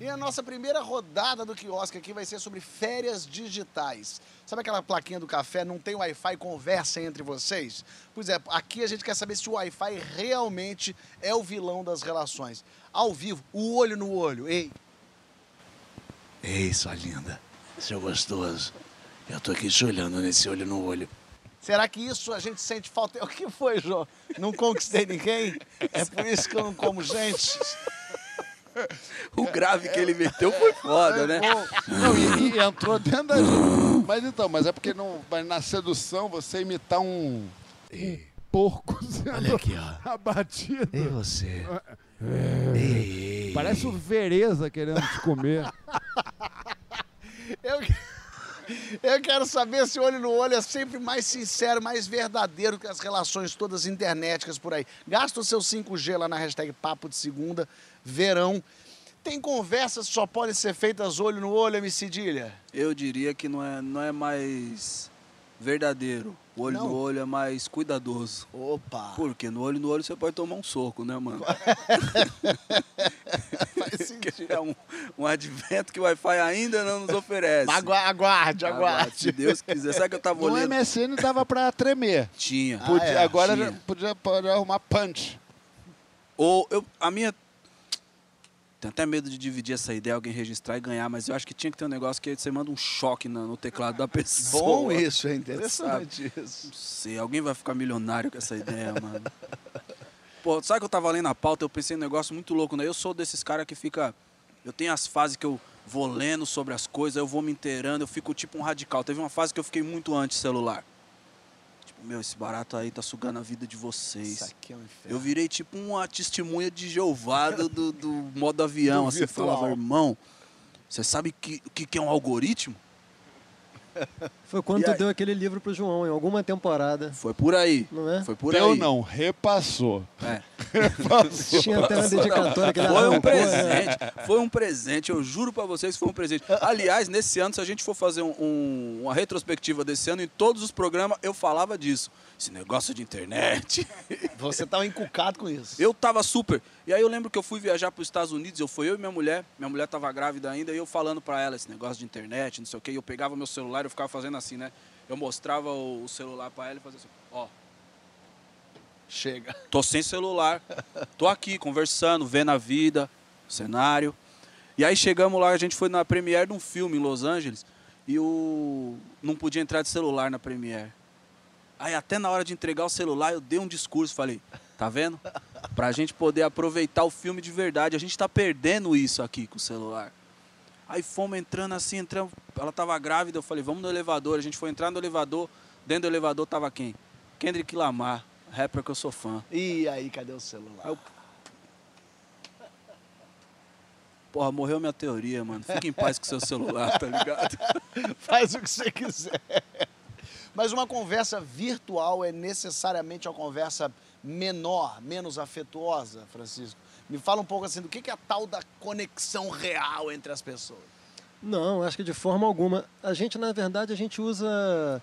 E a nossa primeira rodada do quiosque aqui vai ser sobre férias digitais. Sabe aquela plaquinha do café, não tem Wi-Fi, conversa entre vocês? Pois é, aqui a gente quer saber se o Wi-Fi realmente é o vilão das relações. Ao vivo, o olho no olho. Ei. Ei, sua linda. Seu gostoso. Eu tô aqui te olhando nesse olho no olho. Será que isso a gente sente falta? O que foi, João? Não conquistei ninguém? É por isso que eu não como gente? O grave que ele meteu foi foda, né? Não, e, e entrou dentro da gente. Mas então, mas é porque não, mas na sedução você imitar um, um porco sendo Olha aqui, ó. abatido. E você? É. Ei, ei, Parece o Vereza querendo te comer. Eu, quero saber se olho no olho é sempre mais sincero, mais verdadeiro que as relações todas internéticas por aí. Gasta o seu 5G lá na hashtag Papo de Segunda, verão. Tem conversas que só podem ser feitas olho no olho, MC Cedilha? Eu diria que não é, não é mais verdadeiro. O olho Não? no olho é mais cuidadoso. Opa! Porque no olho no olho você pode tomar um soco, né, mano? Faz sentido. É um, um advento que o Wi-Fi ainda não nos oferece. Agua- Aguarde, Aguarde, Se. Deus quiser. Sabe que eu tava No olhando? MSN dava pra tremer. Tinha. Podia- é, agora tinha. podia, podia arrumar punch. Ou eu, a minha. Tenho até medo de dividir essa ideia, alguém registrar e ganhar, mas eu acho que tinha que ter um negócio que você manda um choque na- no teclado da pessoa. Bom isso, é interessante isso. Não sei, alguém vai ficar milionário com essa ideia, mano. Pô, sabe que eu tava lendo a pauta, eu pensei num negócio muito louco, né? Eu sou desses caras que fica. Eu tenho as fases que eu vou lendo sobre as coisas, eu vou me inteirando, eu fico tipo um radical. Teve uma fase que eu fiquei muito anti-celular. Meu, esse barato aí tá sugando a vida de vocês. Isso aqui é um inferno. Eu virei tipo uma testemunha de Jeová do, do, do modo avião, Do assim, virtual. falava, irmão, você sabe que- o que, que é um algoritmo? Foi quando tu deu aquele livro pro João, em alguma temporada. Foi por aí. Não é? Foi por Deu aí. não, repassou. É. Repassou. Tinha até uma dedicatória que ele Foi um né? presente, foi um presente, eu juro pra vocês que foi um presente. Aliás, nesse ano, se a gente for fazer um- um- uma retrospectiva desse ano, em todos os programas eu falava disso. Esse negócio de internet. Você tava encucado com isso. Eu tava super. E aí eu lembro que eu fui viajar para os Estados Unidos, eu fui eu e minha mulher, minha mulher tava grávida ainda, e eu falando pra ela esse negócio de internet, não sei o quê, eu pegava meu celular e eu ficava fazendo assim, né? Eu mostrava o, celular pra ela e fazia assim, ó, Chega. Tô sem celular. Tô aqui conversando, vendo a vida, cenário. E aí chegamos lá, a gente foi na premiere de um filme em Los Angeles e o não podia entrar de celular na premiere. Aí até na hora de entregar o celular eu dei um discurso, falei: "Tá vendo? Pra gente poder aproveitar o filme de verdade, a gente tá perdendo isso aqui com o celular". Aí fomos entrando assim, entramos, ela tava grávida, eu falei: "Vamos no elevador". A gente foi entrar no elevador, dentro do elevador tava quem? Kendrick Lamar, rapper que eu sou fã. E aí, cadê o celular? Eu- Porra, morreu minha teoria, mano. Fique em paz com seu celular, tá ligado? Faz o que você quiser. Mas uma conversa virtual é necessariamente uma conversa menor, menos afetuosa, Francisco? Me fala um pouco assim do que é a tal da conexão real entre as pessoas. Não, acho que de forma alguma. A gente, na verdade, a gente usa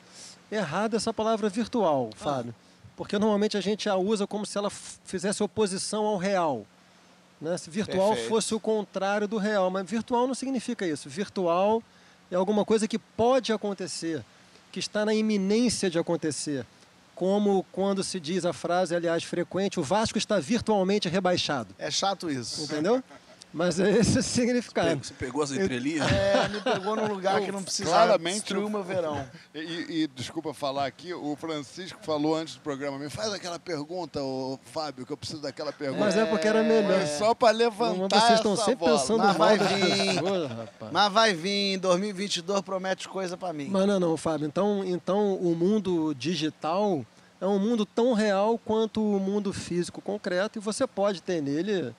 errado essa palavra virtual, Fábio. Porque normalmente a gente a usa como se ela fizesse oposição ao real. Né? Se virtual Perfeito. fosse o contrário do real. Mas virtual não significa isso. Virtual é alguma coisa que pode acontecer, que está na iminência de acontecer. Como quando se diz a frase, aliás, frequente, o Vasco está virtualmente rebaixado. É chato isso. Entendeu? Mas é esse o significado. Você pegou as entrelinhas? É, me pegou num lugar que não precisava Claramente destruir o meu verão. E, e- desculpa falar aqui, o Francisco falou antes do programa, me faz aquela pergunta, ô, Fábio, que eu preciso daquela pergunta. Mas é porque era melhor. Foi só para Mas levantar vocês estão sempre bola. pensando Mas vai vir. rapaz. Mas vai vir, 2022 promete coisa pra mim. Mas não, não, Fábio. Então, então o mundo digital é um mundo tão real quanto o mundo físico concreto e você pode ter nele,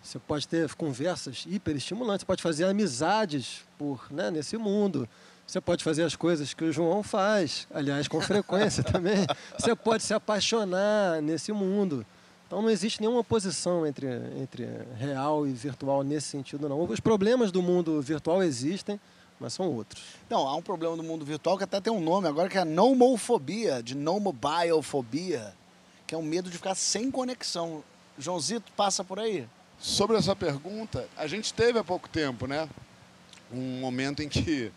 você pode ter conversas hiperestimulantes, você pode fazer amizades por, né, nesse mundo. Você pode fazer as coisas que o João faz, aliás, com frequência também. Você pode se apaixonar nesse mundo. Então não existe nenhuma oposição entre, entre real e virtual nesse sentido, não. Os problemas do mundo virtual existem, mas são outros. Não, há um problema no mundo virtual que até tem um nome agora, que é a nomofobia, de nomobiofobia, que é o medo de ficar sem conexão. Joãozito, passa por aí? Sobre essa pergunta, a gente teve há pouco tempo, né? Um momento em que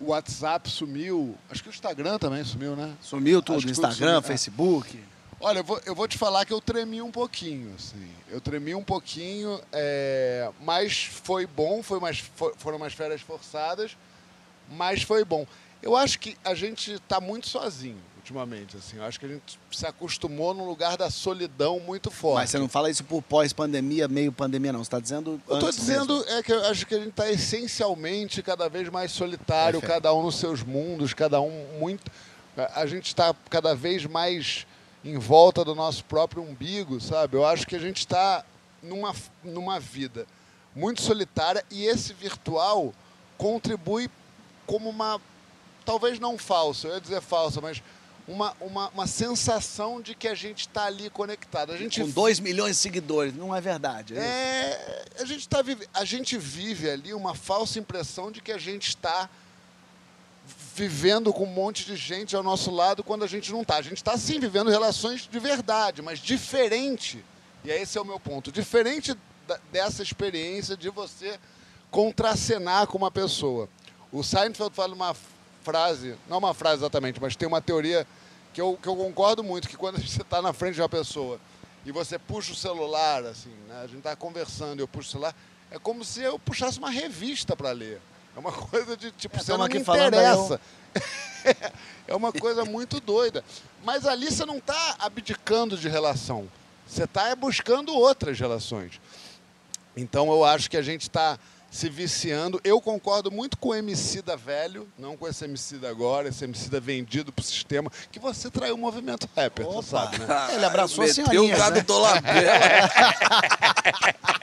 o WhatsApp sumiu, acho que o Instagram também sumiu, né? Sumiu tudo Instagram, sumiu, é. Facebook. Olha, eu vou, eu vou te falar que eu tremi um pouquinho, assim. Eu tremi um pouquinho, é, mas foi bom, foi umas, fo- foram umas férias forçadas, mas foi bom. Eu acho que a gente está muito sozinho ultimamente, assim. Eu acho que a gente se acostumou num lugar da solidão muito forte. Mas você não fala isso por pós-pandemia, meio pandemia, não. Você está dizendo. Eu antes dizendo mesmo. é que eu acho que a gente está essencialmente cada vez mais solitário, É, Fé. cada um nos seus mundos, cada um muito. A gente está cada vez mais em volta do nosso próprio umbigo, sabe? Eu acho que a gente está numa, numa vida muito solitária e esse virtual contribui como uma. Talvez não falsa, eu ia dizer falsa, mas uma, uma, uma sensação de que a gente está ali conectado. A gente Com 2 milhões de seguidores. Não é verdade. É é, a, gente tá a gente vive ali uma falsa impressão de que a gente está vivendo com um monte de gente ao nosso lado quando a gente não está. A gente está sim vivendo relações de verdade, mas diferente. E esse é o meu ponto. Diferente dessa experiência de você contracenar com uma pessoa. O Seinfeld fala uma frase, não uma frase exatamente, mas tem uma teoria que eu, que eu concordo muito, que quando você está na frente de uma pessoa e você puxa o celular, assim, né? a gente está conversando e eu puxo o celular, é como se eu puxasse uma revista para ler. É uma coisa de, tipo, É, você não aqui me falando, interessa. é uma coisa muito doida. Mas ali você não está abdicando de relação. Você está buscando outras relações. Então eu acho que a gente está se viciando. Eu concordo muito com o MC da velho, não com esse MC da agora, esse MC da vendido pro sistema, que você traiu o movimento rapper, tu sabe, né? Ele abraçou a senhorinha. o gado né? do Labela.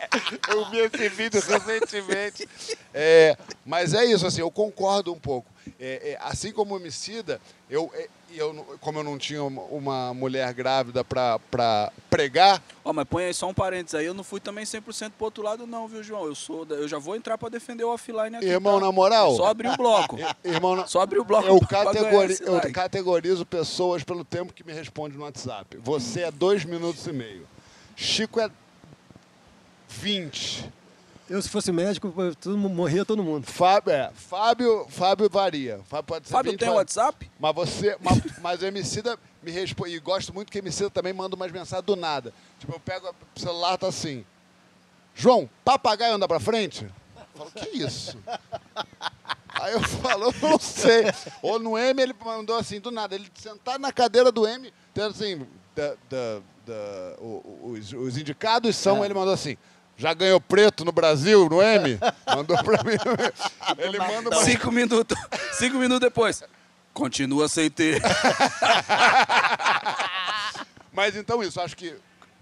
Eu vi esse vídeo recentemente. É, mas é isso, assim, eu concordo um pouco. É, é, assim como o homicida, eu, é, eu, não- como eu não tinha uma, mulher grávida para pregar, Ó, mas põe aí só um parênteses aí. Eu não fui também 100% pro outro lado, não, viu, João? Eu sou. da- Eu já vou entrar pra defender o offline aqui. Irmão, tá? na moral? Só abrir o bloco. irmão, na- Só abrir o bloco. eu, categori- eu like. categorizo pessoas pelo tempo que me responde no WhatsApp. Você é dois minutos e meio. Chico é 20. Eu, se fosse médico, todo morria todo mundo. Fábio, é, Fábio, Fábio varia. Fábio pode ser Fábio 20, tem WhatsApp? Mas você. Mas, mas o Emicida me responde. E gosto muito que o Emicida também manda umas mensagens do nada. Tipo, eu pego o celular, tá assim. João, papagaio anda pra frente? Eu falo, que isso? Aí eu falo, eu não sei. Ou no M ele mandou assim, do nada, ele sentado na cadeira do M, tendo assim, da, da- da- os, os indicados são, ele mandou assim. Já ganhou preto no Brasil, no M? Mandou pra mim. Ele manda uma Cinco minutos. Cinco minutos depois. Continua sem ter. Mas então isso, acho que,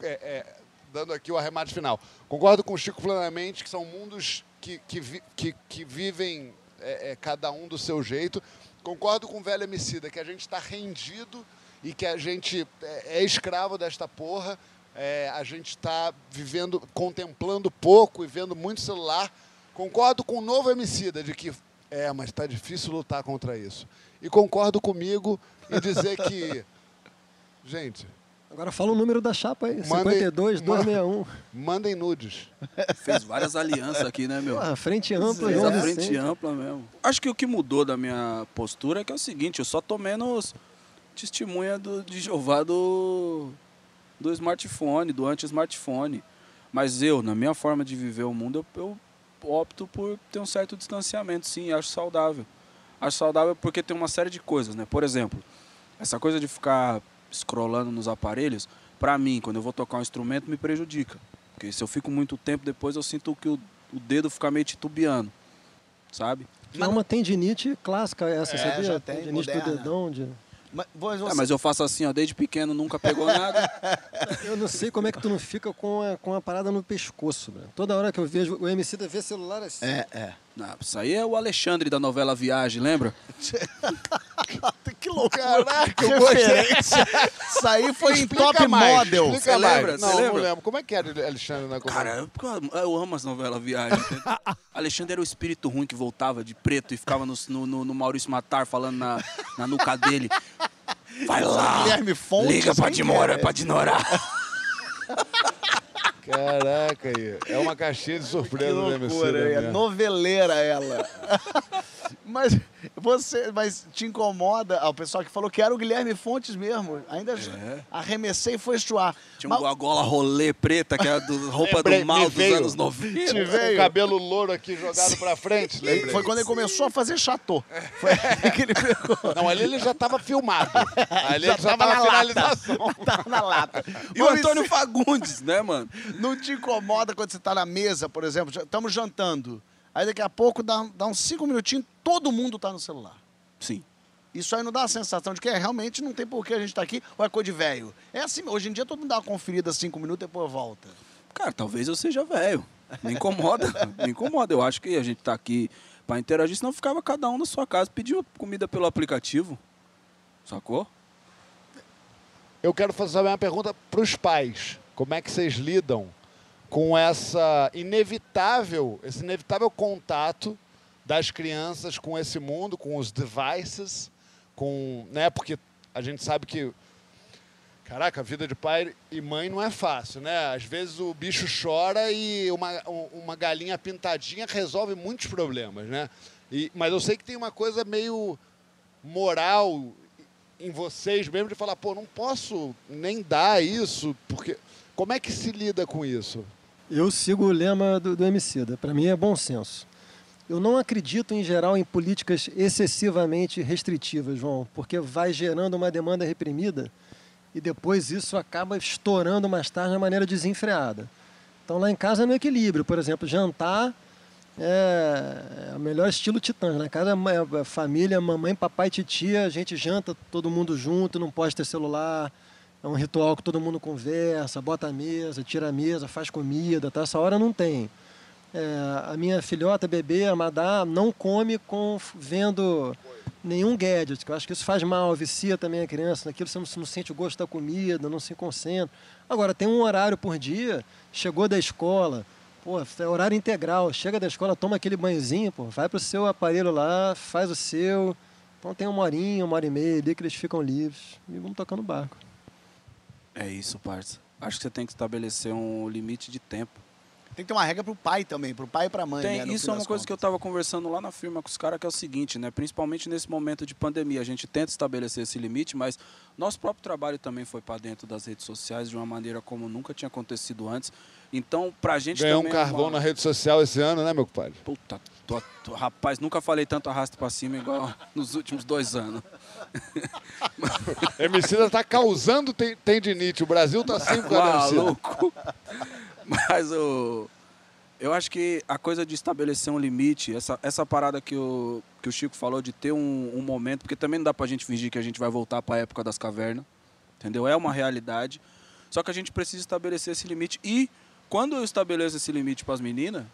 é, é, dando aqui o arremate final, concordo com o Chico plenamente que são mundos que, que, vi- que, que vivem é, é, cada um do seu jeito. Concordo com o velho Emicida, que a gente está rendido e que a gente é, é escravo desta porra. É, a gente está vivendo, contemplando pouco e vendo muito celular. Concordo com o novo Emicida de que é, mas está difícil lutar contra isso. E concordo comigo em dizer que, gente, Agora fala o número da chapa aí, Mandem- 52 261. Mandem nudes. Fez várias alianças aqui, né, meu? Porra, frente ampla, Fez a frente Vicente. ampla mesmo. Acho que o que mudou da minha postura é que é o seguinte, eu só tô menos testemunha do, de Jeová do, do smartphone, do anti-smartphone. Mas eu, na minha forma de viver o mundo, eu, eu opto por ter um certo distanciamento, sim, acho saudável. Acho saudável porque tem uma série de coisas, né? Por exemplo, essa coisa de ficar scrollando nos aparelhos, pra mim, quando eu vou tocar um instrumento, me prejudica. Porque se eu fico muito tempo depois, eu sinto que o, o dedo fica meio titubeando, sabe? É uma tendinite clássica essa, É, sabia? já tem, tendinite do moderna. dedão. De... Mas, você... É, mas eu faço assim, ó, desde pequeno nunca pegou nada. Eu não sei como é que tu não fica com a, com a parada no pescoço? Toda hora que eu vejo o MC da ver celular assim. É, é. Não, isso aí é o Alexandre da novela Viagem, lembra? que loucura. Caraca, gostei. referência. Isso aí foi em top mais, model. Você lembra? Não, Você não lembra? lembro. Como é que era Alexandre na Cara, comédia? eu, porque eu- eu amo as novelas Viagem. Alexandre era o espírito ruim que voltava de preto e ficava no, no, no- no Maurício Matar falando na, na nuca dele. Vai lá! Guilherme Fontes, Liga pra Dimora, é? pra Dinorar. Caraca, aí. É uma caixinha de Que surpresa MC. loucura, é né? noveleira ela. mas você, mas te incomoda, ah, o pessoal que falou que era o Guilherme Fontes mesmo. Ainda arremessei e foi estuar. Tinha Mas- uma gola rolê preta, que era do, roupa Lembrei, do mal dos veio. anos 90. Te veio. o cabelo louro aqui jogado pra frente, lembrei. Foi quando ele começou a fazer chateau. Foi aí que ele pegou. Não, ali ele já estava filmado. Ali Já ele já tava estava na na lata. finalização. Tava na lata. E o Antônio Fagundes, né, mano? Não te incomoda quando você tá na mesa, por exemplo, estamos jantando. Aí daqui a pouco dá, dá uns cinco minutinhos, todo mundo tá no celular. Sim. Isso aí não dá a sensação de que é, realmente não tem por que a gente tá aqui, ou é coisa de velho. É assim, hoje em dia todo mundo dá uma conferida cinco minutos e depois volta. Cara, talvez eu seja velho. Não incomoda, não incomoda. Eu acho que a gente tá aqui pra interagir, senão ficava cada um na sua casa, pediu comida pelo aplicativo. Sacou? Eu quero fazer uma pergunta para os pais. Como é que vocês lidam com essa inevitável, esse inevitável contato das crianças com esse mundo, com os devices, com, né? Porque a gente sabe que Caraca, a vida de pai e mãe não é fácil, né? Às vezes o bicho chora e uma, um- uma galinha pintadinha resolve muitos problemas, né? E, mas eu sei que tem uma coisa meio moral em vocês mesmo de falar, pô, não posso nem dar isso, porque como é que se lida com isso? Eu sigo o lema do, do Emicida. Para mim é bom senso. Eu não acredito, em geral, em políticas excessivamente restritivas, João, porque vai gerando uma demanda reprimida e depois isso acaba estourando mais tarde de maneira desenfreada. Então, lá em casa é no equilíbrio. Por exemplo, jantar é, é o melhor estilo titã. Na casa, é é família, mamãe, papai, titia, a gente janta todo mundo junto, não pode ter celular. É um ritual que todo mundo conversa, bota a mesa, tira a mesa, faz comida, tá? Essa hora não tem. É, a minha filhota, bebê, a Madá, não come com vendo nenhum gadget, que eu acho que isso faz mal, vicia também a criança, naquilo você não, não sente o gosto da comida, não se concentra. Agora, tem um horário por dia, chegou da escola, pô, é horário integral, chega da escola, toma aquele banhozinho, pô, vai pro seu aparelho lá, faz o seu, então tem uma horinha, uma hora e meia ali que eles ficam livres e vamos tocando barco. É isso, parça. Acho que você tem que estabelecer um limite de tempo. Tem que ter uma regra pro pai também, pro pai e pra mãe. Tem, né, isso é uma coisa que eu contas. estava conversando lá na firma com os caras, que é o seguinte, né? Principalmente nesse momento de pandemia, a gente tenta estabelecer esse limite, mas nosso próprio trabalho também foi para dentro das redes sociais de uma maneira como nunca tinha acontecido antes. Então, pra gente Ganhou um também é carvão uma- na rede social esse ano, né, meu compadre? Puta, tô- tô- rapaz, nunca falei tanto arrasto pra cima igual nos últimos dois anos. Emicida tá causando ten- tendinite. O Brasil tá causa do Emicida. Maluco. Mas o. Eu acho que a coisa de estabelecer um limite, essa, essa parada que o, que o Chico falou de ter um, um momento, porque também não dá pra gente fingir que a gente vai voltar pra época das cavernas, entendeu? É uma realidade. Só que a gente precisa estabelecer esse limite. E quando eu estabeleço esse limite pras meninas,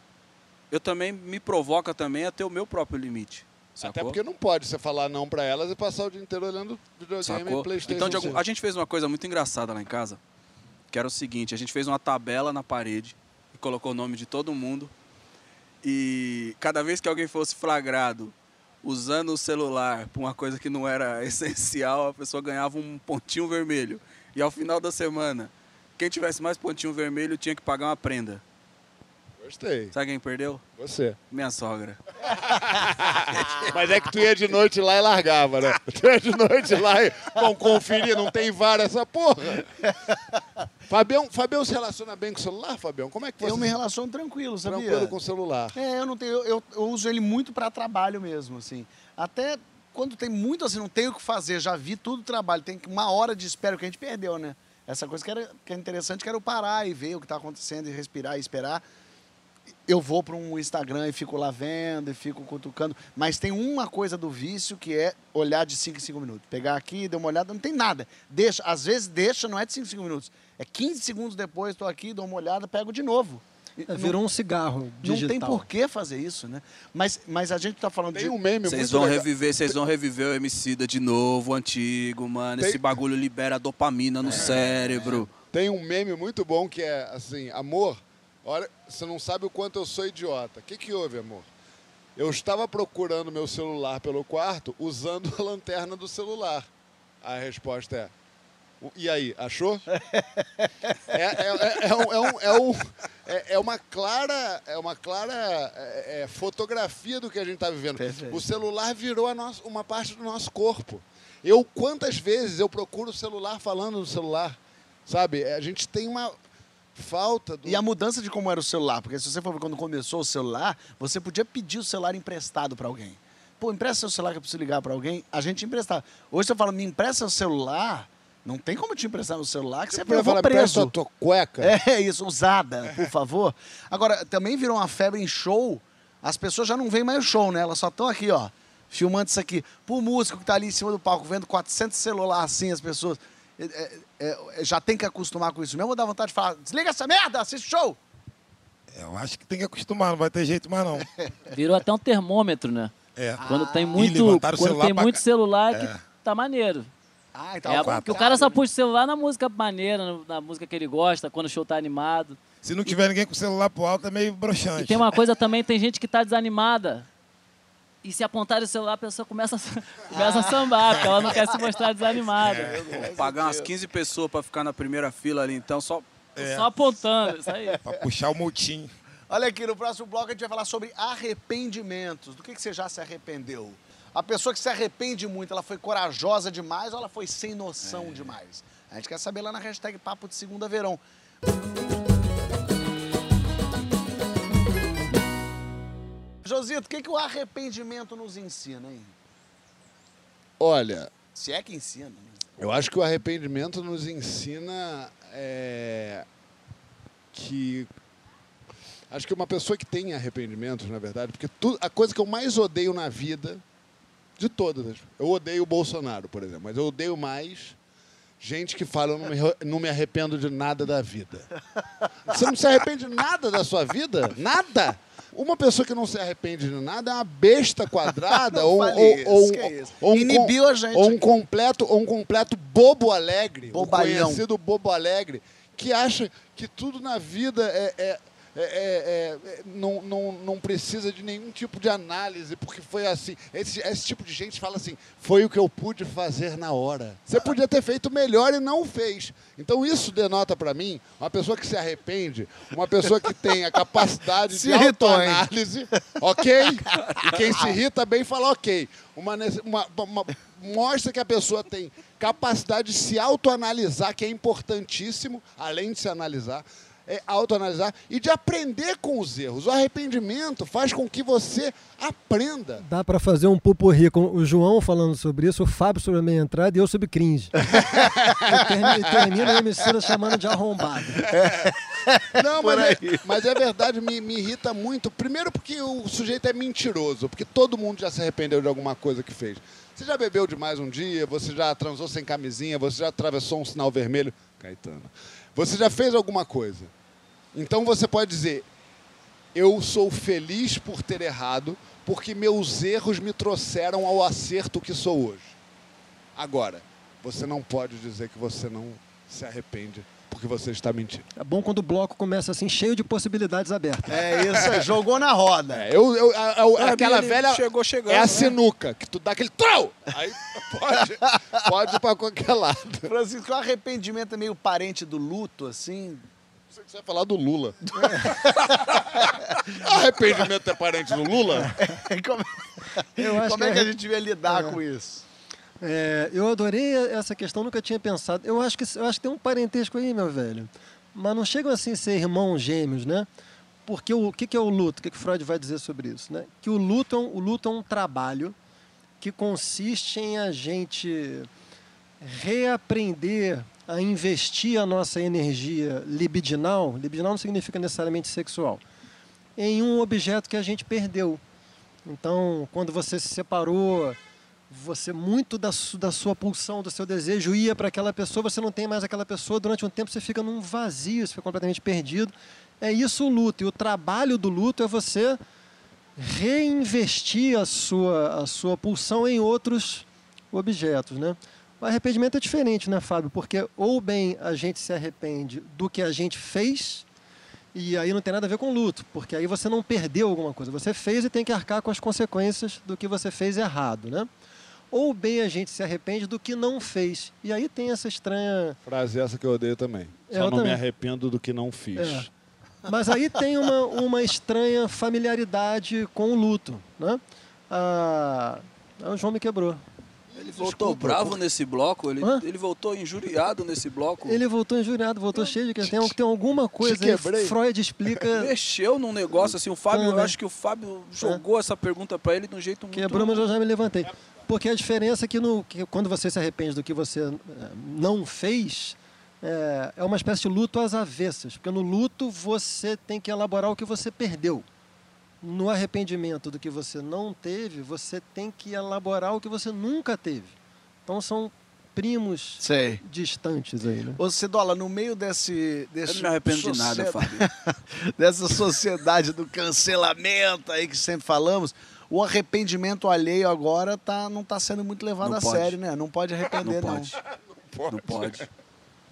eu também me provoca também a ter o meu próprio limite. Até sacou? porque não pode você falar não pra elas e passar o dia inteiro olhando videogame Sacou? e Playstation. Então, algum- 5. a gente fez uma coisa muito engraçada lá em casa, que era o seguinte, a gente fez uma tabela na parede e colocou o nome de todo mundo. E cada vez que alguém fosse flagrado usando o celular para uma coisa que não era essencial, a pessoa ganhava um pontinho vermelho. E ao final da semana, quem tivesse mais pontinho vermelho tinha que pagar uma prenda. Gostei. Sabe quem perdeu? Você. Minha sogra. Mas é que tu ia de noite lá e largava, né? Tu ia de noite lá e. Bom, conferir, não tem vara essa porra. Fabião, Fabião se relaciona bem com o celular, Fabião? Como é que você Eu me relaciono tranquilo, sabia? tranquilo com o celular? É, eu não tenho, eu, eu- eu uso ele muito para trabalho mesmo, assim. Até quando tem muito assim, não tenho o que fazer, já vi tudo trabalho, tem uma hora de espera que a gente perdeu, né? Essa coisa que, era, que é interessante, que era eu parar e ver o que está acontecendo e respirar e esperar. eu vou para um Instagram e fico lá vendo e fico cutucando. Mas tem uma coisa do vício que é olhar de 5 em 5 minutos. Pegar aqui, dar uma olhada, não tem nada. Deixa, às vezes deixa, não é de 5 em 5 minutos. É 15 segundos depois, estou aqui, dou uma olhada, pego de novo. É, virou um cigarro digital. Não tem por que fazer isso, né? Mas, mas a gente está falando Tem de... um meme Vocês muito vão legal. reviver, vocês vão reviver o Emicida de novo, o antigo, mano. Esse Tem- bagulho libera dopamina no cérebro. Tem um meme muito bom que é assim, amor, olha, você não sabe o quanto eu sou idiota. O que, que houve, amor? Eu estava procurando meu celular pelo quarto usando a lanterna do celular. A resposta é. "O- E aí, achou? É, é, é, é um- é um- é um- é- é uma clara, é uma clara é, é, fotografia do que a gente está vivendo. Perfeito. O celular virou nossa, uma parte do nosso corpo. Eu, quantas vezes eu procuro o celular falando no celular? Sabe? A gente tem uma falta do. E a mudança de como era o celular, porque se você for quando começou o celular, você podia pedir o celular emprestado para alguém. Pô, empresta seu celular que eu preciso ligar para alguém, a gente emprestava. Hoje você fala, me empresta o celular, não tem como te emprestar no celular que você, Você vai falar, preso. a tua cueca. É isso, usada, por favor. Agora, também virou uma febre em show. As pessoas já não veem mais o show, né? Elas só estão aqui, ó, filmando isso aqui. Pro músico que tá ali em cima do palco, vendo 400 celulares assim, as pessoas. é, é, é, já tem que acostumar com isso mesmo. Ou dá vontade de falar: desliga essa merda, assiste o show. Eu acho que tem que acostumar, não vai ter jeito mais não. Virou até um termômetro, né? É. Quando tem E muito, quando celular tem pra muito celular que É. tá maneiro. Ah, então É, porque o contrário, cara só puxa o celular na música maneira, na música que ele gosta, quando o show tá animado. Se não tiver ninguém com o celular pro alto, é meio broxante. E tem uma coisa também, tem gente que tá desanimada. E se apontar o celular, a pessoa começa a, começa a sambar, porque ela não quer se mostrar desanimada. Vou pagar umas 15 pessoas pra ficar na primeira fila ali, então só. É. Só apontando, isso aí. Pra puxar o multim. Olha aqui, no próximo bloco a gente vai falar sobre arrependimentos. Do que, que você já se arrependeu? A pessoa que se arrepende muito, ela foi corajosa demais ou ela foi sem noção demais? A gente quer saber lá na hashtag Papo de Segunda Verão. Josito, o que, que o arrependimento nos ensina, hein? Olha, Se é que ensina. Né? eu acho que o arrependimento nos ensina é, que. Acho que uma pessoa que tem arrependimentos, na verdade, porque tu- a coisa que eu mais odeio na vida, de todas, eu odeio o Bolsonaro, por exemplo, mas eu odeio mais gente que fala, eu não me, não me arrependo de nada da vida. Você não se arrepende de nada da sua vida? Nada! Uma pessoa que não se arrepende de nada é uma besta quadrada ou, ou, ou, é ou um, Inibiu a gente ou um aqui. completo ou um completo bobo alegre, Bobalhão. o conhecido bobo alegre, que acha que tudo na vida é, é- é- é- é- não, não, não precisa de nenhum tipo de análise, porque foi assim. Esse, esse tipo de gente fala assim: foi o que eu pude fazer na hora. Você podia ter feito melhor e não fez. Então isso denota para mim uma pessoa que se arrepende, uma pessoa que tem a capacidade de autoanálise, ok? E quem se irrita bem fala ok. Uma, uma- uma- mostra que a pessoa tem capacidade de se autoanalisar, que é importantíssimo, além de se analisar, é autoanalisar e de aprender com os erros. O arrependimento faz com que você aprenda. Dá pra fazer um pupurri com o João falando sobre isso, o Fábio sobre a minha entrada e eu sobre cringe. e termina, e termina a emissora chamando de arrombado. Não, mas é, mas é verdade, me, me irrita muito. Primeiro porque o sujeito é mentiroso, porque todo mundo já se arrependeu de alguma coisa que fez. Você já bebeu demais um dia, você já transou sem camisinha, você já atravessou um sinal vermelho. Caetano. Você já fez alguma coisa. Então você pode dizer, eu sou feliz por ter errado, porque meus erros me trouxeram ao acerto que sou hoje. Agora, você não pode dizer que você não se arrepende porque você está mentindo. É bom quando o bloco começa assim, cheio de possibilidades abertas. É isso, aí, jogou na roda. É, eu, eu- Pra aquela velha. chegou chegando, é a né? sinuca, que tu dá aquele trau! Aí pode, pode ir pra qualquer lado. Francisco, o arrependimento é meio parente do luto, assim. Você vai falar do Lula. Arrependimento é parente do Lula? Como, Eu acho como é que que é- a gente vai lidar É. com isso? É, eu adorei essa questão, nunca tinha pensado. Eu acho que eu acho que tem um parentesco aí, meu velho. Mas não chegam assim a ser irmãos gêmeos, né? Porque o, o que, que é o luto? O que, que Freud vai dizer sobre isso? Né? Que o luto, é um, o luto é um trabalho que consiste em a gente reaprender a investir a nossa energia libidinal. Libidinal não significa necessariamente sexual. em um objeto que a gente perdeu. Então, quando você se separou, você muito da, da sua pulsão, do seu desejo ia para aquela pessoa, você não tem mais aquela pessoa, durante um tempo você fica num vazio, você fica completamente perdido. É isso o luto. E o trabalho do luto é você reinvestir a sua, a sua pulsão em outros objetos, né? O arrependimento é diferente, né, Fábio? Porque ou bem a gente se arrepende do que a gente fez, e aí não tem nada a ver com luto, porque aí você não perdeu alguma coisa. Você fez e tem que arcar com as consequências do que você fez errado, né? Ou bem a gente se arrepende do que não fez. E aí tem essa estranha. Frase essa que eu odeio também. Eu Só não também. me arrependo do que não fiz. É. Mas aí tem uma, uma estranha familiaridade com o luto, né? Ah, o João me quebrou. Ele voltou bravo nesse bloco, ele, Hã? ele voltou injuriado nesse bloco. Ele voltou injuriado, voltou cheio de questão. Tem, tem alguma coisa aí, quebrei. Freud explica. Mexeu num negócio assim, o Fábio, eu Também. acho que o Fábio jogou essa pergunta pra ele de um jeito muito... Quebrou, mas eu já me levantei. Porque a diferença é que, no, que quando você se arrepende do que você eh, não fez, é, é uma espécie de luto às avessas. Porque no luto você tem que elaborar o que você perdeu. No arrependimento do que você não teve, você tem que elaborar o que você nunca teve. Então são primos Sei. distantes aí, né? Ô, Cedola, no meio desse... desse Eu não me arrependo de nada, Fábio. dessa sociedade do cancelamento aí que sempre falamos, o arrependimento alheio agora tá, não está sendo muito levado Não a pode. sério, né? Não pode arrepender, Não não. pode. Não pode.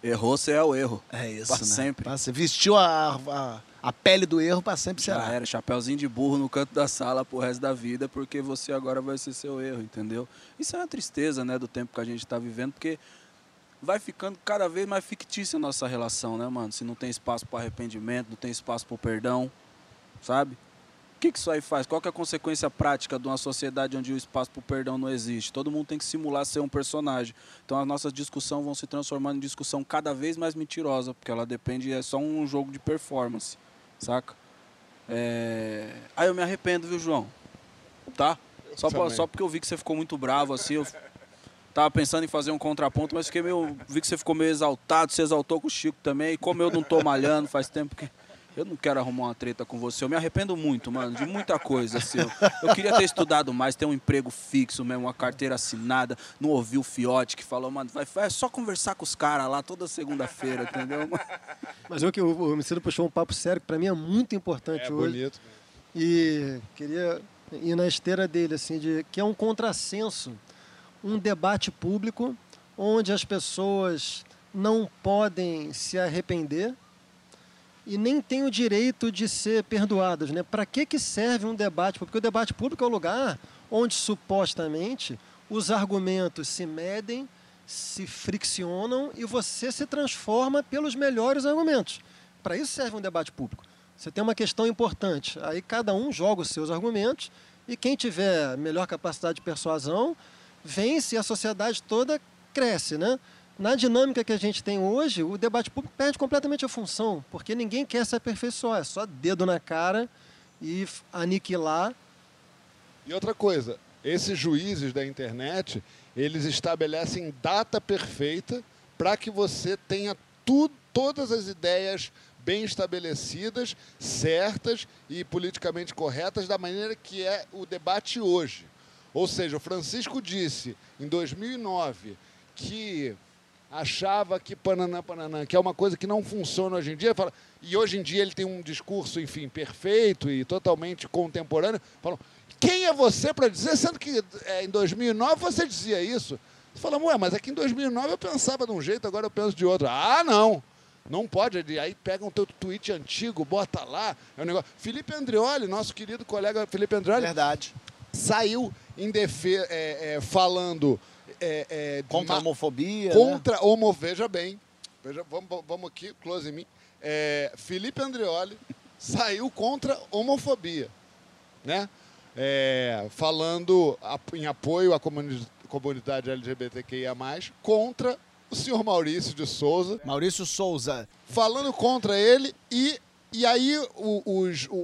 Errou, você é o erro. É isso, Pra né? sempre. Pra se- Vestiu a, a, a pele do erro para sempre Já será. era, chapéuzinho de burro no canto da sala pro resto da vida, porque você agora vai ser seu erro, entendeu? Isso é uma tristeza, né, do tempo que a gente tá vivendo, porque vai ficando cada vez mais fictícia a nossa relação, né, mano? Se não tem espaço para arrependimento, não tem espaço para perdão, sabe? O que, que isso aí faz? Qual que é a consequência prática de uma sociedade onde o espaço para perdão não existe? Todo mundo tem que simular ser um personagem. Então as nossas discussões vão se transformando em discussão cada vez mais mentirosa, porque ela depende, é só um jogo de performance, saca? É... Aí eu me arrependo, viu, João? Tá? Só, pra- só porque eu vi que você ficou muito bravo, assim, eu tava pensando em fazer um contraponto, mas fiquei meio. Vi que você ficou meio exaltado, você exaltou com o Chico também. E como eu não tô malhando, faz tempo que. Eu não quero arrumar uma treta com você. Eu me arrependo muito, mano, de muita coisa. Assim. Eu, eu queria ter estudado mais, ter um emprego fixo mesmo, uma carteira assinada. Não ouvir o Fiote que falou, mano, vai, vai é só conversar com os caras lá toda segunda-feira, entendeu? Mas eu que o, o Micino puxou um papo sério que para mim é muito importante É hoje. bonito. E queria ir na esteira dele, assim, de que é um contrassenso, um debate público onde as pessoas não podem se arrepender e nem têm o direito de ser perdoadas, né? Para que que serve um debate? Porque o debate público é o lugar onde supostamente os argumentos se medem, se friccionam e você se transforma pelos melhores argumentos. Para isso serve um debate público. Você tem uma questão importante, aí cada um joga os seus argumentos e quem tiver melhor capacidade de persuasão vence e a sociedade toda cresce, né? Na dinâmica que a gente tem hoje, o debate público perde completamente a função, porque ninguém quer se aperfeiçoar, é só dedo na cara e aniquilar. E outra coisa, esses juízes da internet, eles estabelecem data perfeita para que você tenha tu, todas as ideias bem estabelecidas, certas e politicamente corretas da maneira que é o debate hoje. Ou seja, o Francisco disse em 2009 que achava que pananã, pananã, que é uma coisa que não funciona hoje em dia, fala, e hoje em dia ele tem um discurso, enfim, perfeito e totalmente contemporâneo, falam, quem é você para dizer, sendo que é, em 2009 você dizia isso? Você fala, ué, mas é que em 2009 eu pensava de um jeito, agora eu penso de outro. Ah, não! Não pode. Aí pegam o teu tweet antigo, bota lá. É um negócio. Felipe Andreoli, nosso querido colega Felipe Andreoli, Verdade. saiu em defesa, é, é, falando é, é, Contra a homofobia. né? contra homo, veja bem, veja, vamos, vamos aqui, close em mim. É, Felipe Andreoli saiu contra a homofobia, né? É, falando em apoio à comuni- comunidade LGBTQIA+, contra o senhor Maurício de Souza, Maurício Souza. falando contra ele e e aí o, os- o-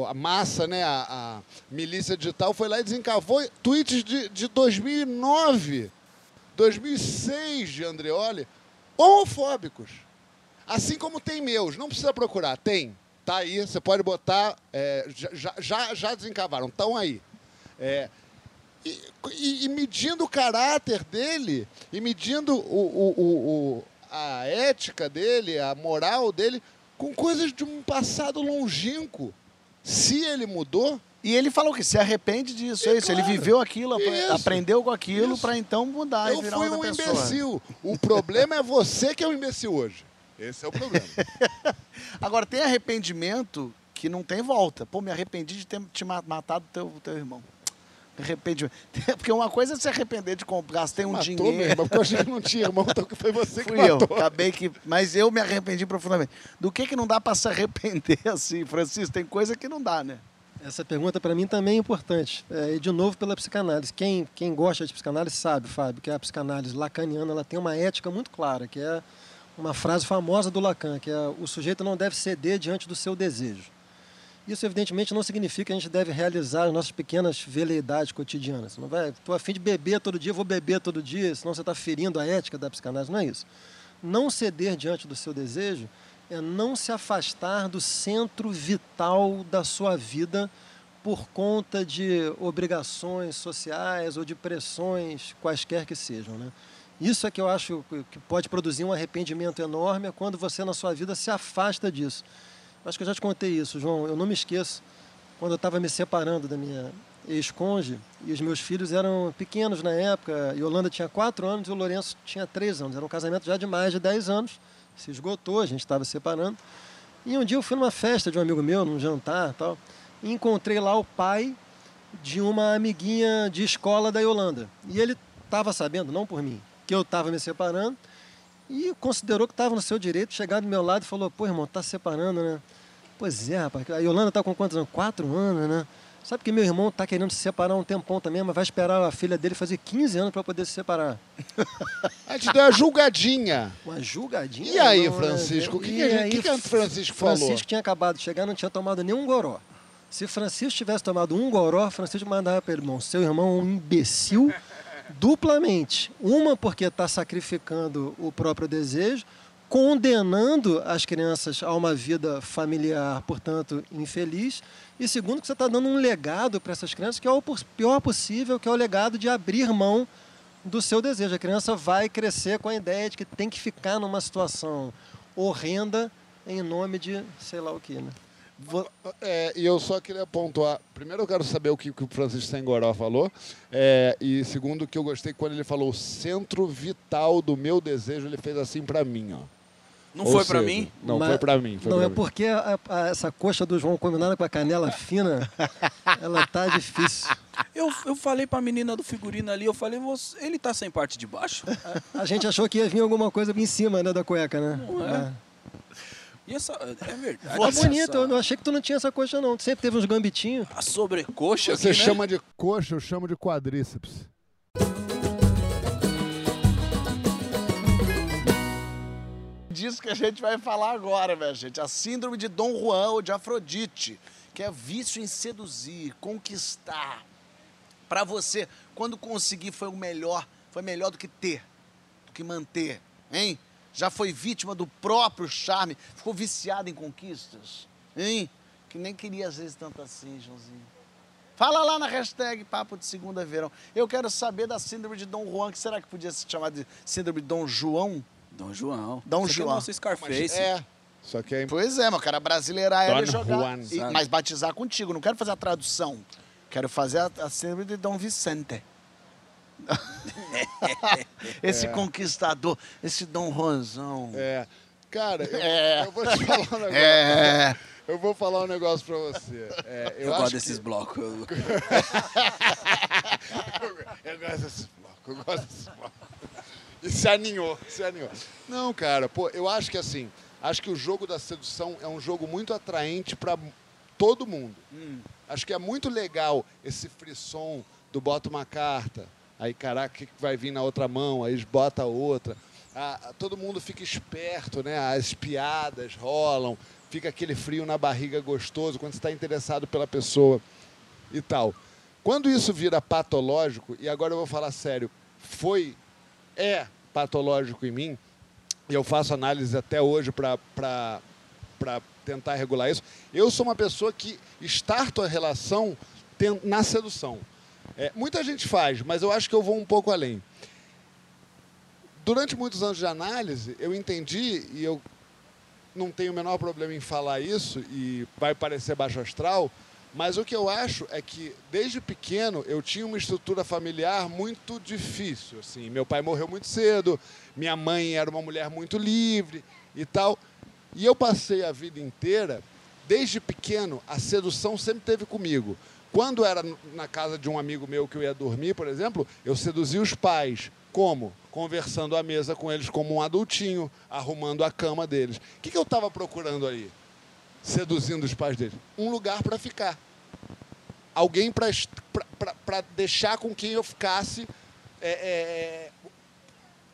o- a massa, né, a, a milícia digital foi lá e desencavou tweets de, de 2009, 2006 de Andreoli, homofóbicos. Assim como tem meus, não precisa procurar, tem. Tá aí, você pode botar. é, já- já, já, desencavaram, estão aí. É, e, e- e medindo o caráter dele, e medindo o- o- o- a ética dele, a moral dele, com coisas de um passado longínquo. Se ele mudou, E ele falou que se arrepende disso, é É isso. Ele claro. viveu aquilo, Isso. aprendeu com aquilo para então mudar eu fui um pessoa. imbecil. O problema é você que é um imbecil hoje. Esse é o problema. Agora, tem arrependimento que não tem volta. Pô, me arrependi de ter te ma- matado teu, teu irmão. Me arrependi. Porque uma coisa é se arrepender de comprar, gastei um Matou dinheiro. meu irmão, porque eu achei que não tinha irmão, então que foi você que Fui eu, matou. acabei que. Mas eu me arrependi profundamente. Do que que não dá para se arrepender assim, Francisco? Tem coisa que não dá, né? Essa pergunta para mim também é importante. É, e de novo pela psicanálise. Quem, quem gosta de psicanálise sabe, Fábio, que a psicanálise lacaniana ela tem uma ética muito clara, que é uma frase famosa do Lacan, que é o sujeito não deve ceder diante do seu desejo. Isso, evidentemente, não significa que a gente deve realizar as nossas pequenas veleidades cotidianas. Não vai, estou a fim de beber todo dia, vou beber todo dia, senão você está ferindo a ética da psicanálise. Não é isso. Não ceder diante do seu desejo é não se afastar do centro vital da sua vida por conta de obrigações sociais ou de pressões quaisquer que sejam. Né? Isso é que eu acho que pode produzir um arrependimento enorme é quando você na sua vida se afasta disso. Acho que eu já te contei isso, João. Eu não me esqueço quando eu estava me separando da minha ex-conge e os meus filhos eram pequenos na época. Yolanda tinha quatro anos e o Lourenço tinha três anos. Era um casamento já de mais de dez anos. Se esgotou, a gente estava separando. E um dia eu fui numa festa de um amigo meu, num jantar tal, e encontrei lá o pai de uma amiguinha de escola da Yolanda. E ele estava sabendo, não por mim, que eu estava me separando e considerou que estava no seu direito chegar do meu lado e falou: pô, irmão, tá se separando, né? Pois é, rapaz. A Yolanda está com quantos anos? Quatro anos, né? Sabe que meu irmão está querendo se separar um tempão também, mas vai esperar a filha dele fazer 15 anos para poder se separar. A gente deu uma julgadinha. Uma julgadinha. E aí, não, né? Francisco? O que, que, aí, que que o Francisco falou? Francisco tinha acabado de chegar, não tinha tomado nenhum goró. Se Francisco tivesse tomado um goró, Francisco mandava para ele, irmão, seu irmão é um imbecil duplamente. Uma porque está sacrificando o próprio desejo, condenando as crianças a uma vida familiar, portanto, infeliz. E segundo, que você está dando um legado para essas crianças que é o pior possível, que é o legado de abrir mão do seu desejo. A criança vai crescer com a ideia de que tem que ficar numa situação horrenda em nome de sei lá o que, né? É, e eu só queria pontuar. Primeiro, eu quero saber o que, que o Francisco Sengoró falou. É, e segundo, que eu gostei quando ele falou: o centro vital do meu desejo, ele fez assim pra mim, ó. Não Ou foi pra seja, mim? Não, Mas- foi pra mim. Foi não, pra é mim. porque a- a- essa coxa do João combinada com a canela fina, ela tá difícil. Eu, eu falei pra menina do figurino ali, eu falei, "Você- ele tá sem parte de baixo? A gente achou que ia vir alguma coisa em cima né, da cueca, né? Não é. E essa. É verdade. Tá essa- bonito, eu não achei que tu não tinha essa coxa, não. Tu sempre teve uns gambitinhos. A sobrecoxa Você aqui, né? chama de coxa, eu chamo de quadríceps. Disso que a gente vai falar agora, minha gente. A síndrome de Dom Juan ou de Afrodite, que é vício em seduzir, conquistar. Pra você, quando conseguir foi o melhor, foi melhor do que ter, do que manter, hein? Já foi vítima do próprio charme, ficou viciado em conquistas, hein? Que nem queria às vezes tanto assim, Joãozinho. Fala lá na hashtag Papo de Segunda Verão. Eu quero saber da síndrome de Dom Juan, que será que podia se chamar de síndrome de Dom João? Dom João. Dom Isso aqui é João. nosso Scarface. É. Só que é Pois é, meu cara, brasileirar ela e Don jogar. Juan, e- mas batizar contigo, não quero fazer a tradução. Quero fazer a, a síndrome de Dom Vicente. esse conquistador, esse Dom Juanzão. É. Cara, eu, É. eu vou te falar um negócio. É. Eu vou falar um negócio pra você. É, eu Eu, gosto que- desses blocos. Eu- Eu gosto desse bloco, eu gosto desse bloco. E se aninhou, se aninhou. Não, cara, pô, eu acho que assim, acho que o jogo da sedução é um jogo muito atraente pra todo mundo. Acho que é muito legal esse frisson do bota uma carta, aí caraca, o que vai vir na outra mão, aí bota a outra. Ah, todo mundo fica esperto, né? As piadas rolam, fica aquele frio na barriga gostoso quando você está interessado pela pessoa e tal. Quando isso vira patológico, e agora eu vou falar sério, foi, é patológico em mim, e eu faço análise até hoje para tentar regular isso. Eu sou uma pessoa que starto a relação na sedução. É, muita gente faz, mas eu acho que eu vou um pouco além. Durante muitos anos de análise, eu entendi, e eu não tenho o menor problema em falar isso, e vai parecer baixo astral, mas o que eu acho é que, desde pequeno, eu tinha uma estrutura familiar muito difícil. Assim. Meu pai morreu muito cedo, minha mãe era uma mulher muito livre e tal. E eu passei a vida inteira, desde pequeno, a sedução sempre teve comigo. Quando era na casa de um amigo meu que eu ia dormir, por exemplo, eu seduzia os pais. Como? Conversando à mesa com eles como um adultinho, arrumando a cama deles. O que, que eu estava procurando aí? Seduzindo os pais deles? Um lugar para ficar. Alguém para deixar com quem eu ficasse. é, é,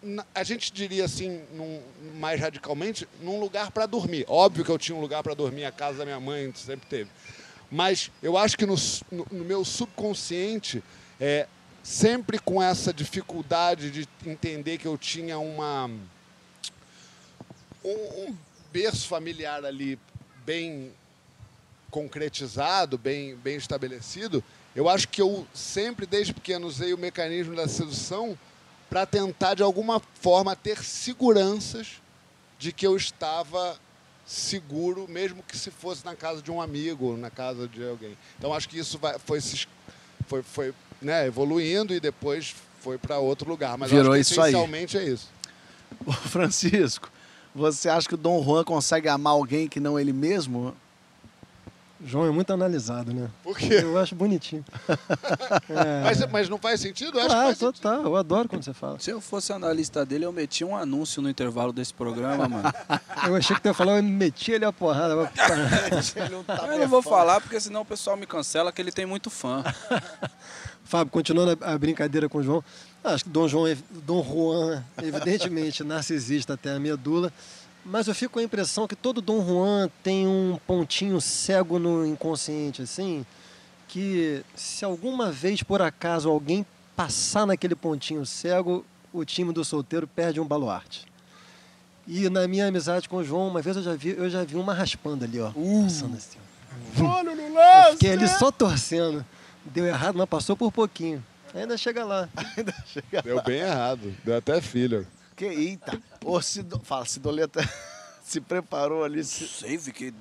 na- a gente diria assim, num- mais radicalmente, num lugar para dormir. Óbvio que eu tinha um lugar para dormir, a casa da minha mãe sempre teve. Mas eu acho que no, no meu subconsciente, é, sempre com essa dificuldade de entender que eu tinha uma um, um berço familiar ali bem concretizado, bem, bem estabelecido, eu acho que eu sempre, desde pequeno, usei o mecanismo da sedução para tentar, de alguma forma, ter seguranças de que eu estava seguro, mesmo que se fosse na casa de um amigo, ou na casa de alguém. Então, acho que isso vai- foi, foi, foi né, evoluindo e depois foi para outro lugar. Mas Virou acho que isso aí. essencialmente é isso. Ô, Francisco, você acha que o Dom Juan consegue amar alguém que não ele mesmo? João é muito analisado, né? Por quê? Eu acho bonitinho. É, Mas, mas não faz sentido? Eu acho que claro, faz sentido. total. Eu adoro quando você fala. Se eu fosse analista dele, eu metia um anúncio no intervalo desse programa, mano. Eu achei que tu ia falar, eu meti ele a porrada. Ele não tá eu não vou falar, porque senão o pessoal me cancela que ele tem muito fã. Fábio, continuando a, brincadeira com o João, acho que Dom João, é- Dom Juan, evidentemente narcisista até a medula, mas eu fico com a impressão que todo Dom Juan tem um pontinho cego no inconsciente, assim, que se alguma vez por acaso alguém passar naquele pontinho cego, o time do solteiro perde um baluarte. E na minha amizade com o João, uma vez eu já vi, eu já vi uma raspando ali, ó. Passando assim. ó. Olho no Eu lance! fiquei ali só torcendo. Deu errado, mas passou por pouquinho. Ainda chega lá. Deu bem errado. Deu até filho. Que eita! Ô, Cido... Fala, Cidoleta se preparou ali. Não se- sei, fiquei.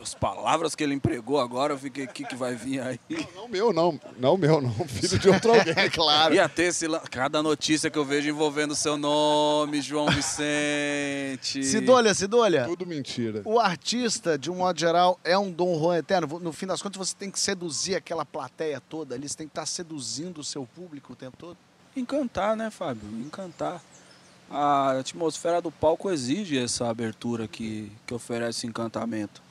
As palavras que ele empregou agora, eu fiquei, o que, que vai vir aí? Não meu, não. Não meu, não. Filho de outro alguém. É claro. Ia ter esse. Cada notícia que eu vejo envolvendo seu nome, João Vicente. Cidolha, Cidolha. Tudo mentira. O artista, de um modo geral, é um Dom Juan eterno. No fim das contas, você tem que seduzir aquela plateia toda ali. Você tem que estar seduzindo o seu público o tempo todo. Encantar, né, Fábio? Encantar. A atmosfera do palco exige essa abertura que, que oferece encantamento.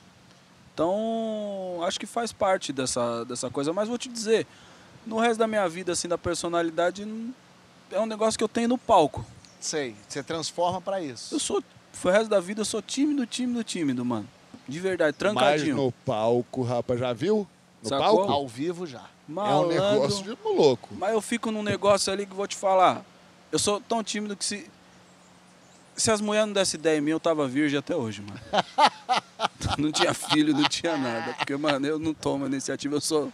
Então, acho que faz parte dessa, dessa coisa. Mas vou te dizer, no resto da minha vida, assim, da personalidade, é um negócio que eu tenho no palco. Sei, você transforma pra isso. Eu sou, o resto da vida, eu sou tímido, tímido, tímido, mano. De verdade, Mas trancadinho. no palco, rapaz, já viu? No Sacou? palco? Ao vivo já. É um negócio de louco. Mas eu fico num negócio ali que vou te falar. Eu sou tão tímido que se. Se as mulheres não dessem ideia em mim, eu tava virgem até hoje, mano. não tinha filho, não tinha nada. Porque, mano, eu não tomo iniciativa, eu sou.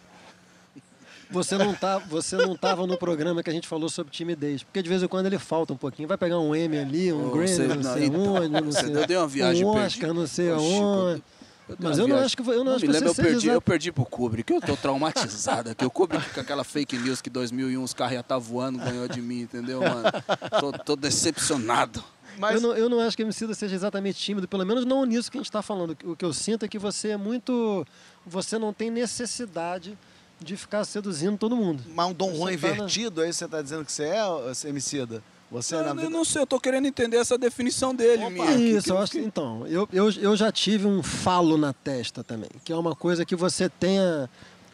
Você não, tá, você não tava no programa que a gente falou sobre timidez. Porque de vez em quando ele falta um pouquinho. Vai pegar um M ali, um Ô, Grammy, você- não não, sei então, onde, não sei. eu dei uma viagem um perdi- Oscar, não sei Oxi, aonde. eu Mas eu não acho que eu não acho me que lembro, você eu perdi, seja eu perdi pro Kubrick. Eu tô traumatizado aqui. O Kubrick com aquela fake news que 2001 os carros iam estar voando ganhou de mim, entendeu, mano? Tô, tô decepcionado. Mas Eu, não, eu não acho que o Emicida seja exatamente tímido, pelo menos não nisso que a gente está falando. O que eu sinto é que você é muito. Você não tem necessidade de ficar seduzindo todo mundo. Mas um Dom Você Juan tá invertido, aí você tá dizendo que você é, Emicida? Você é Eu, na eu não sei, eu tô querendo entender essa definição dele, minha. que- Isso, que- eu acho que, então, eu, eu, eu já tive um falo na testa também, que é uma coisa que você tenha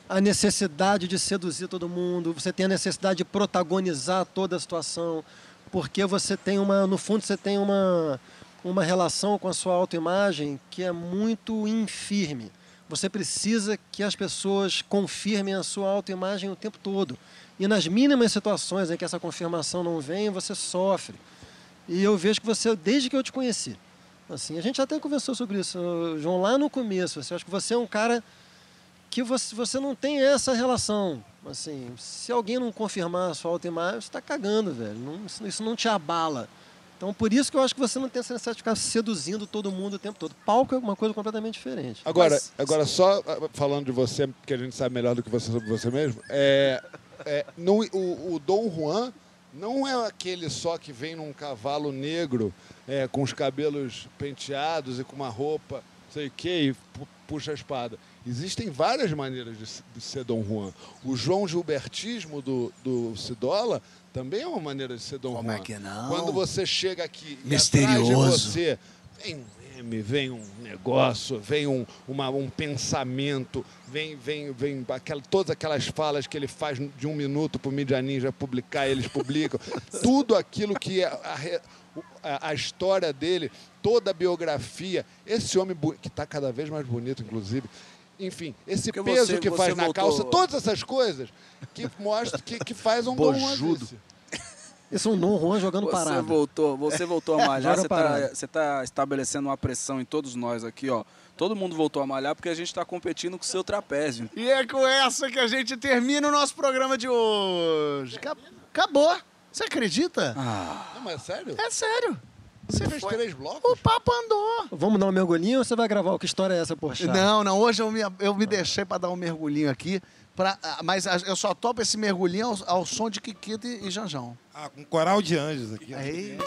a necessidade de seduzir todo mundo, você tem a necessidade de protagonizar toda a situação, porque você tem uma, no fundo, você tem uma, uma relação com a sua autoimagem que é muito infirme. Você precisa que as pessoas confirmem a sua autoimagem o tempo todo. E nas mínimas situações em que essa confirmação não vem, você sofre. E eu vejo que você, desde que eu te conheci, Assim, a gente até conversou sobre isso, João, lá no começo. Assim, acho que você é um cara que você, você não tem essa relação. Assim, se alguém não confirmar a sua autoimagem, você está cagando, velho. Não, isso, isso não te abala. Então, por isso que eu acho que você não tem essa necessidade de ficar seduzindo todo mundo o tempo todo. Palco é uma coisa completamente diferente. Agora, Mas- agora só ah, falando de você, que a gente sabe melhor do que você sobre você mesmo, é, é, não- o, o Dom Juan não é aquele só que vem num cavalo negro é, com os cabelos penteados e com uma roupa, sei o quê, e pu- puxa a espada. Existem várias maneiras de, se- de ser Dom Juan. O João Gilbertismo do, do Cidola também é uma maneira de ser Dom Como Juan. é que não? Quando você chega aqui e Misterioso. atrás de você vem um meme, vem um negócio, vem um, uma- um pensamento, vem, vem, vem aquela, todas aquelas falas que ele faz de um minuto para o Mídia Ninja publicar, eles publicam. Tudo aquilo que é a, a- a história dele, toda a biografia. Esse homem que está cada vez mais bonito, inclusive. Enfim, esse Porque peso você- que você faz na voltou- calça, todas essas coisas que mostra que, que faz um Dom Juan Bojudo. desse. Esse é um Dom Juan jogando Você parado. voltou, você voltou a malhar, você parado. tá, você tá estabelecendo uma pressão em todos nós aqui, ó. Todo mundo voltou a malhar porque a gente tá competindo com o seu trapézio. E é com essa que a gente termina o nosso programa de hoje. Ca- Acabou. Você acredita? Não, mas é sério? É sério. Você fez três blocos? O papo andou. Vamos dar um mergulhinho ou você vai gravar? Que história é essa, poxa? Não, não. Hoje eu me, eu me deixei pra dar um mergulhinho aqui. Pra, ah, mas eu só topo esse mergulhinho ao, ao som de Kikito e, e Janjão. Ah, com coral de anjos aqui. Aí.